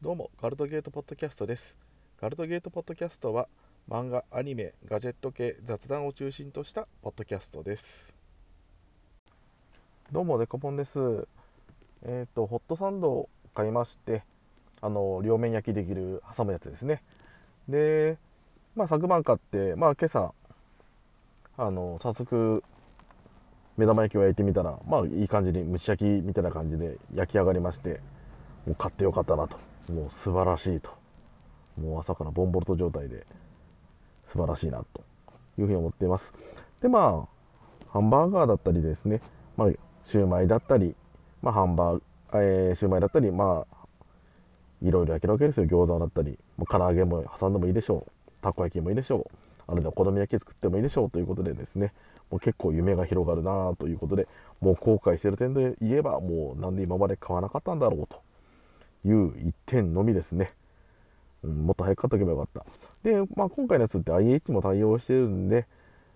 どうもガルトゲートポッドキャストです。ガルトゲートポッドキャストは漫画アニメガジェット系雑談を中心としたポッドキャストです。どうもデコポンです。えっ、とホットサンドを買いましてあの両面焼きできる挟むやつですね。でまあ昨晩買ってまあ今朝あの早速目玉焼きを焼いてみたらまあいい感じに蒸し焼きみたいな感じで焼き上がりましてもう買ってよかったなと。もう素晴らしいと。もう朝からボンボルト状態で素晴らしいなというふうに思っています。でまあハンバーガーだったりですね。まあシューマイだったりまあハンバーえー、シューマイだったりまあいろいろ焼けるわけですよ。餃子だったり。もう唐揚げも挟んでもいいでしょう。たこ焼きもいいでしょう。あるいはお好み焼き作ってもいいでしょうということでですね。もう結構夢が広がるなということでもう後悔してる点で言えばもうなんで今まで買わなかったんだろうと。いう一点のみですね。うん、もっと早く買っとけばよかった。で、まあ、今回のやつって IH も対応してるんで、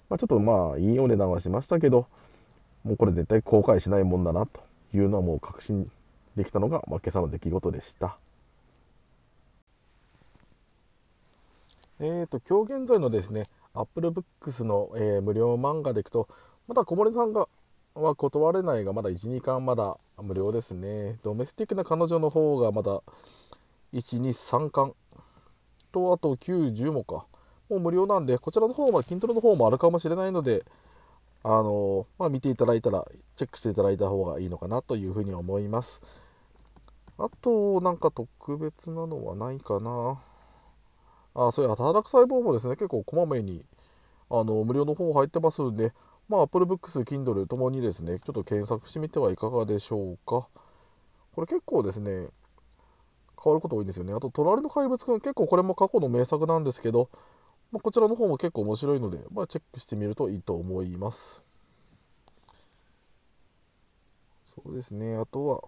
まあ、ちょっとまあいいお値段はしましたけど、もうこれ絶対後悔しないもんだなというのはもう確信できたのが、まあ、今朝の出来事でした。えーと、今日現在のですね、Apple Books の、えー、無料漫画でいくと、また小森さんがは断れないが、まだ1、2巻まだ無料ですね。ドメスティックな彼女の方がまだ1、2、3巻と、あと9、10もか。もう無料なんで、こちらの方は、筋トレの方もあるかもしれないので、あのまあ、見ていただいたら、チェックしていただいた方がいいのかなというふうに思います。あと、なんか特別なのはないかな。あ、そうや、働く細胞もですね、結構こまめに、あの、無料の方入ってますんで、まあ、Apple Books、Kindle ともにですね、ちょっと検索してみてはいかがでしょうか。これ結構ですね、変わること多いんですよね。あと、隣の怪物くん、結構これも過去の名作なんですけど、まあ、こちらの方も結構面白いので、まあ、チェックしてみるといいと思います。そうですね、あとは、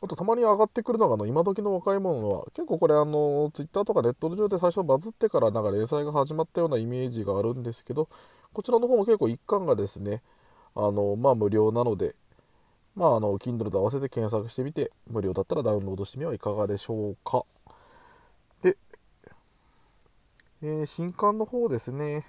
あとたまに上がってくるのがあの今時の若い者は結構これあのツイッターとかネット上で最初バズってからなんか連載が始まったようなイメージがあるんですけどこちらの方も結構一巻がですねあのまあ無料なのでまああの Kindle と合わせて検索してみて無料だったらダウンロードしてみはいかがでしょうか。で、えー、新刊の方ですね。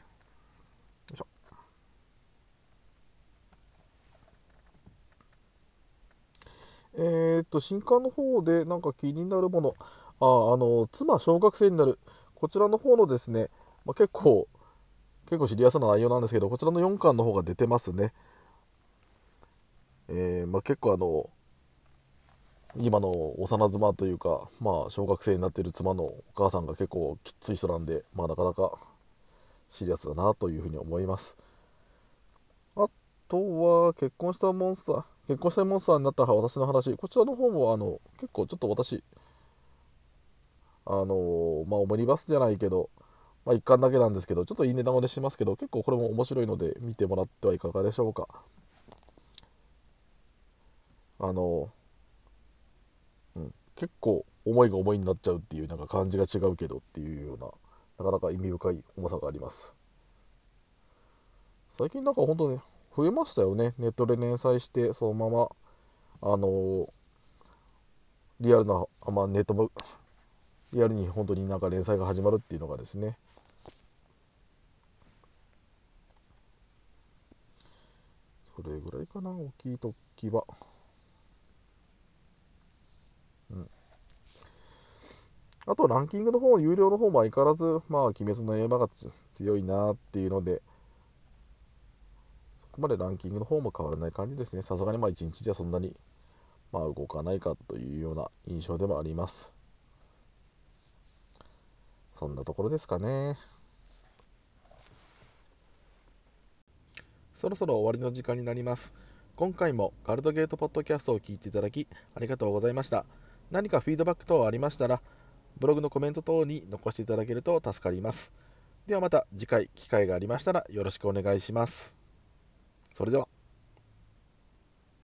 えー、っと、新刊の方でなんか気になるもの、あ、あの、妻、小学生になる、こちらの方のですね、まあ、結構、結構シリアスな内容なんですけど、こちらの4巻の方が出てますね。えー、まあ、結構あの、今の幼妻というか、まあ、小学生になってる妻のお母さんが結構きつい人なんで、まあ、なかなかシリアスだなというふうに思います。あとは、結婚したモンスター。結婚したモンスターになった私の話、こちらの方もあの結構ちょっと私、あのまあ、オムニバスじゃないけど、まあ、1巻だけなんですけど、ちょっといい値段をしますけど、結構これも面白いので見てもらってはいかがでしょうか。あの、うん、結構思いが重いになっちゃうっていうなんか感じが違うけどっていうような、なかなか意味深い重さがあります。最近なんか本当ね、増えましたよねネットで連載してそのままあの、リアルな、まあ、ネットもリアルに本当になんか連載が始まるっていうのがですねそれぐらいかな大きい時はうんあとランキングの方有料の方も相変わらずまあ鬼滅の刃が強いなっていうのでこまでランキングの方も変わらない感じですね。さすがにまあ1日じゃそんなに、まあ、動かないかというような印象でもあります。そんなところですかね。そろそろ終わりの時間になります。今回もガルドゲートポッドキャストを聞いていただきありがとうございました。何かフィードバック等ありましたら、ブログのコメント等に残していただけると助かります。ではまた次回機会がありましたらよろしくお願いします。それでは。